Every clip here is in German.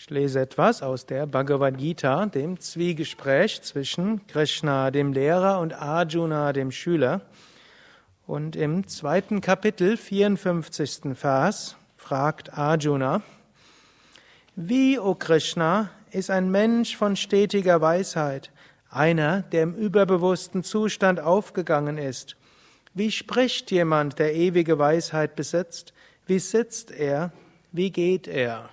Ich lese etwas aus der Bhagavad Gita, dem Zwiegespräch zwischen Krishna, dem Lehrer, und Arjuna, dem Schüler. Und im zweiten Kapitel, 54. Vers, fragt Arjuna, Wie, o Krishna, ist ein Mensch von stetiger Weisheit, einer, der im überbewussten Zustand aufgegangen ist? Wie spricht jemand, der ewige Weisheit besitzt? Wie sitzt er? Wie geht er?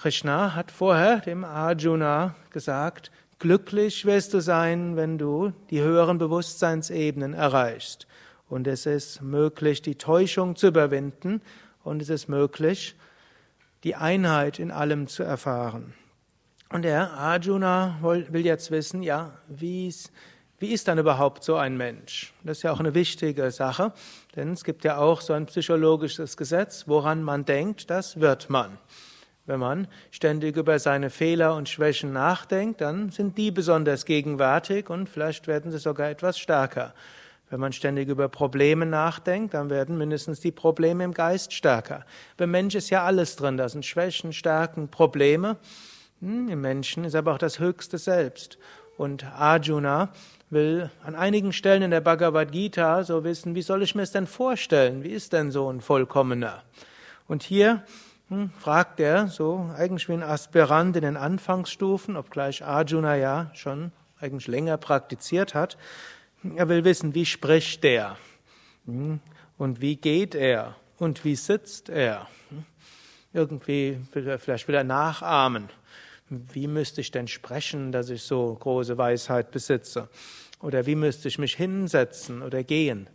Krishna hat vorher dem Arjuna gesagt, glücklich wirst du sein, wenn du die höheren Bewusstseinsebenen erreichst. Und es ist möglich, die Täuschung zu überwinden und es ist möglich, die Einheit in allem zu erfahren. Und der Arjuna will jetzt wissen, ja, wie wie ist dann überhaupt so ein Mensch? Das ist ja auch eine wichtige Sache, denn es gibt ja auch so ein psychologisches Gesetz, woran man denkt, das wird man. Wenn man ständig über seine Fehler und Schwächen nachdenkt, dann sind die besonders gegenwärtig und vielleicht werden sie sogar etwas stärker. Wenn man ständig über Probleme nachdenkt, dann werden mindestens die Probleme im Geist stärker. Beim Mensch ist ja alles drin, da sind Schwächen, Stärken, Probleme. Hm, Im Menschen ist aber auch das höchste Selbst. Und Arjuna will an einigen Stellen in der Bhagavad Gita so wissen, wie soll ich mir es denn vorstellen? Wie ist denn so ein Vollkommener? Und hier fragt er, so eigentlich wie ein Aspirant in den Anfangsstufen, obgleich Arjuna ja schon eigentlich länger praktiziert hat. Er will wissen, wie spricht der? Hm, und wie geht er? Und wie sitzt er? Hm, irgendwie, vielleicht will er nachahmen. Wie müsste ich denn sprechen, dass ich so große Weisheit besitze? Oder wie müsste ich mich hinsetzen oder gehen?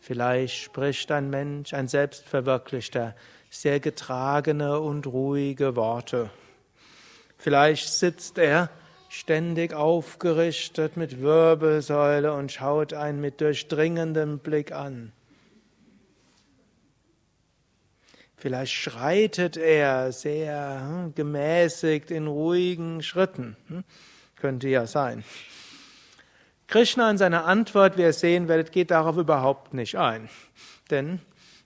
Vielleicht spricht ein Mensch, ein Selbstverwirklichter, sehr getragene und ruhige Worte. Vielleicht sitzt er ständig aufgerichtet mit Wirbelsäule und schaut einen mit durchdringendem Blick an. Vielleicht schreitet er sehr hm, gemäßigt in ruhigen Schritten. Hm? Könnte ja sein. Krishna in seiner Antwort, wie ihr sehen werdet, geht darauf überhaupt nicht ein. Denn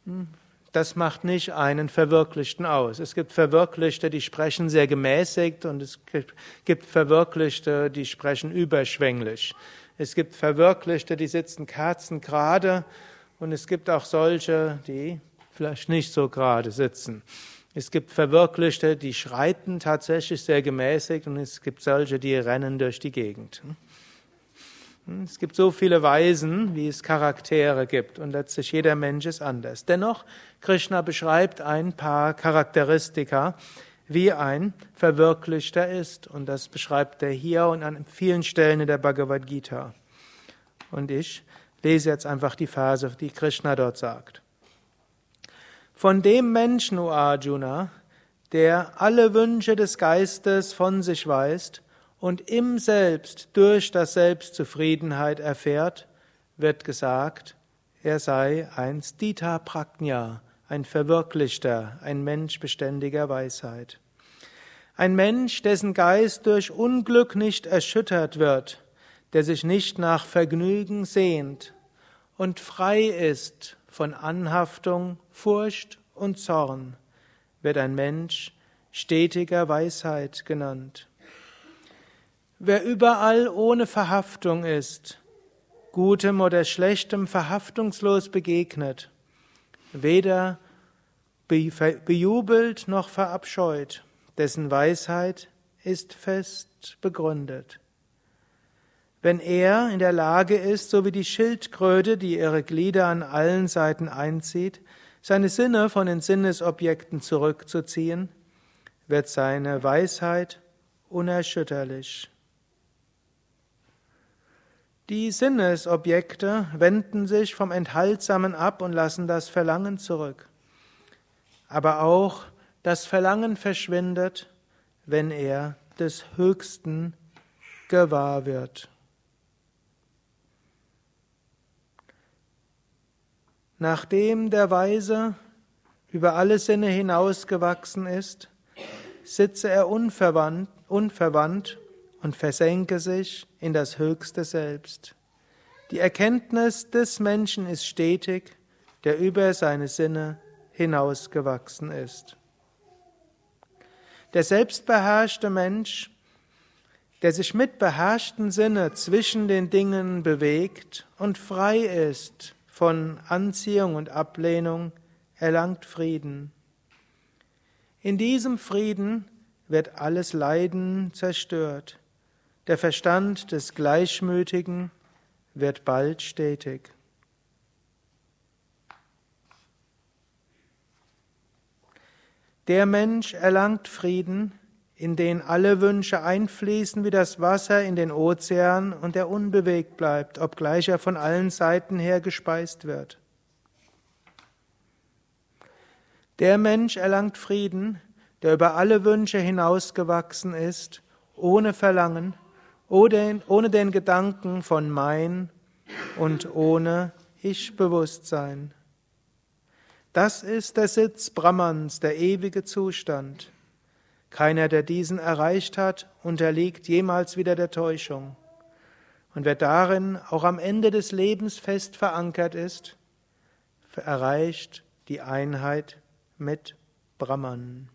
hm, das macht nicht einen Verwirklichten aus. Es gibt Verwirklichte, die sprechen sehr gemäßigt und es gibt Verwirklichte, die sprechen überschwänglich. Es gibt Verwirklichte, die sitzen kerzengerade und es gibt auch solche, die vielleicht nicht so gerade sitzen. Es gibt Verwirklichte, die schreiten tatsächlich sehr gemäßigt und es gibt solche, die rennen durch die Gegend. Es gibt so viele Weisen, wie es Charaktere gibt und letztlich jeder Mensch ist anders. Dennoch, Krishna beschreibt ein paar Charakteristika, wie ein Verwirklichter ist und das beschreibt er hier und an vielen Stellen in der Bhagavad Gita. Und ich lese jetzt einfach die Verse, die Krishna dort sagt. Von dem Menschen, O Arjuna, der alle Wünsche des Geistes von sich weist und im Selbst durch das Selbst Zufriedenheit erfährt, wird gesagt, er sei ein Stita Prajna, ein Verwirklichter, ein Mensch beständiger Weisheit. Ein Mensch, dessen Geist durch Unglück nicht erschüttert wird, der sich nicht nach Vergnügen sehnt und frei ist von Anhaftung, Furcht und Zorn, wird ein Mensch stetiger Weisheit genannt. Wer überall ohne Verhaftung ist, gutem oder schlechtem verhaftungslos begegnet, weder bejubelt noch verabscheut, dessen Weisheit ist fest begründet. Wenn er in der Lage ist, so wie die Schildkröte, die ihre Glieder an allen Seiten einzieht, seine Sinne von den Sinnesobjekten zurückzuziehen, wird seine Weisheit unerschütterlich. Die Sinnesobjekte wenden sich vom Enthaltsamen ab und lassen das Verlangen zurück. Aber auch das Verlangen verschwindet, wenn er des Höchsten gewahr wird. Nachdem der Weise über alle Sinne hinausgewachsen ist, sitze er unverwandt, unverwandt und versenke sich in das höchste Selbst. Die Erkenntnis des Menschen ist stetig, der über seine Sinne hinausgewachsen ist. Der selbstbeherrschte Mensch, der sich mit beherrschten Sinne zwischen den Dingen bewegt und frei ist von Anziehung und Ablehnung, erlangt Frieden. In diesem Frieden wird alles Leiden zerstört. Der Verstand des Gleichmütigen wird bald stetig. Der Mensch erlangt Frieden, in den alle Wünsche einfließen wie das Wasser in den Ozean und der unbewegt bleibt, obgleich er von allen Seiten her gespeist wird. Der Mensch erlangt Frieden, der über alle Wünsche hinausgewachsen ist, ohne Verlangen, ohne den Gedanken von mein und ohne Ich-Bewusstsein. Das ist der Sitz Brahmans, der ewige Zustand. Keiner, der diesen erreicht hat, unterliegt jemals wieder der Täuschung. Und wer darin auch am Ende des Lebens fest verankert ist, erreicht die Einheit mit Brahman.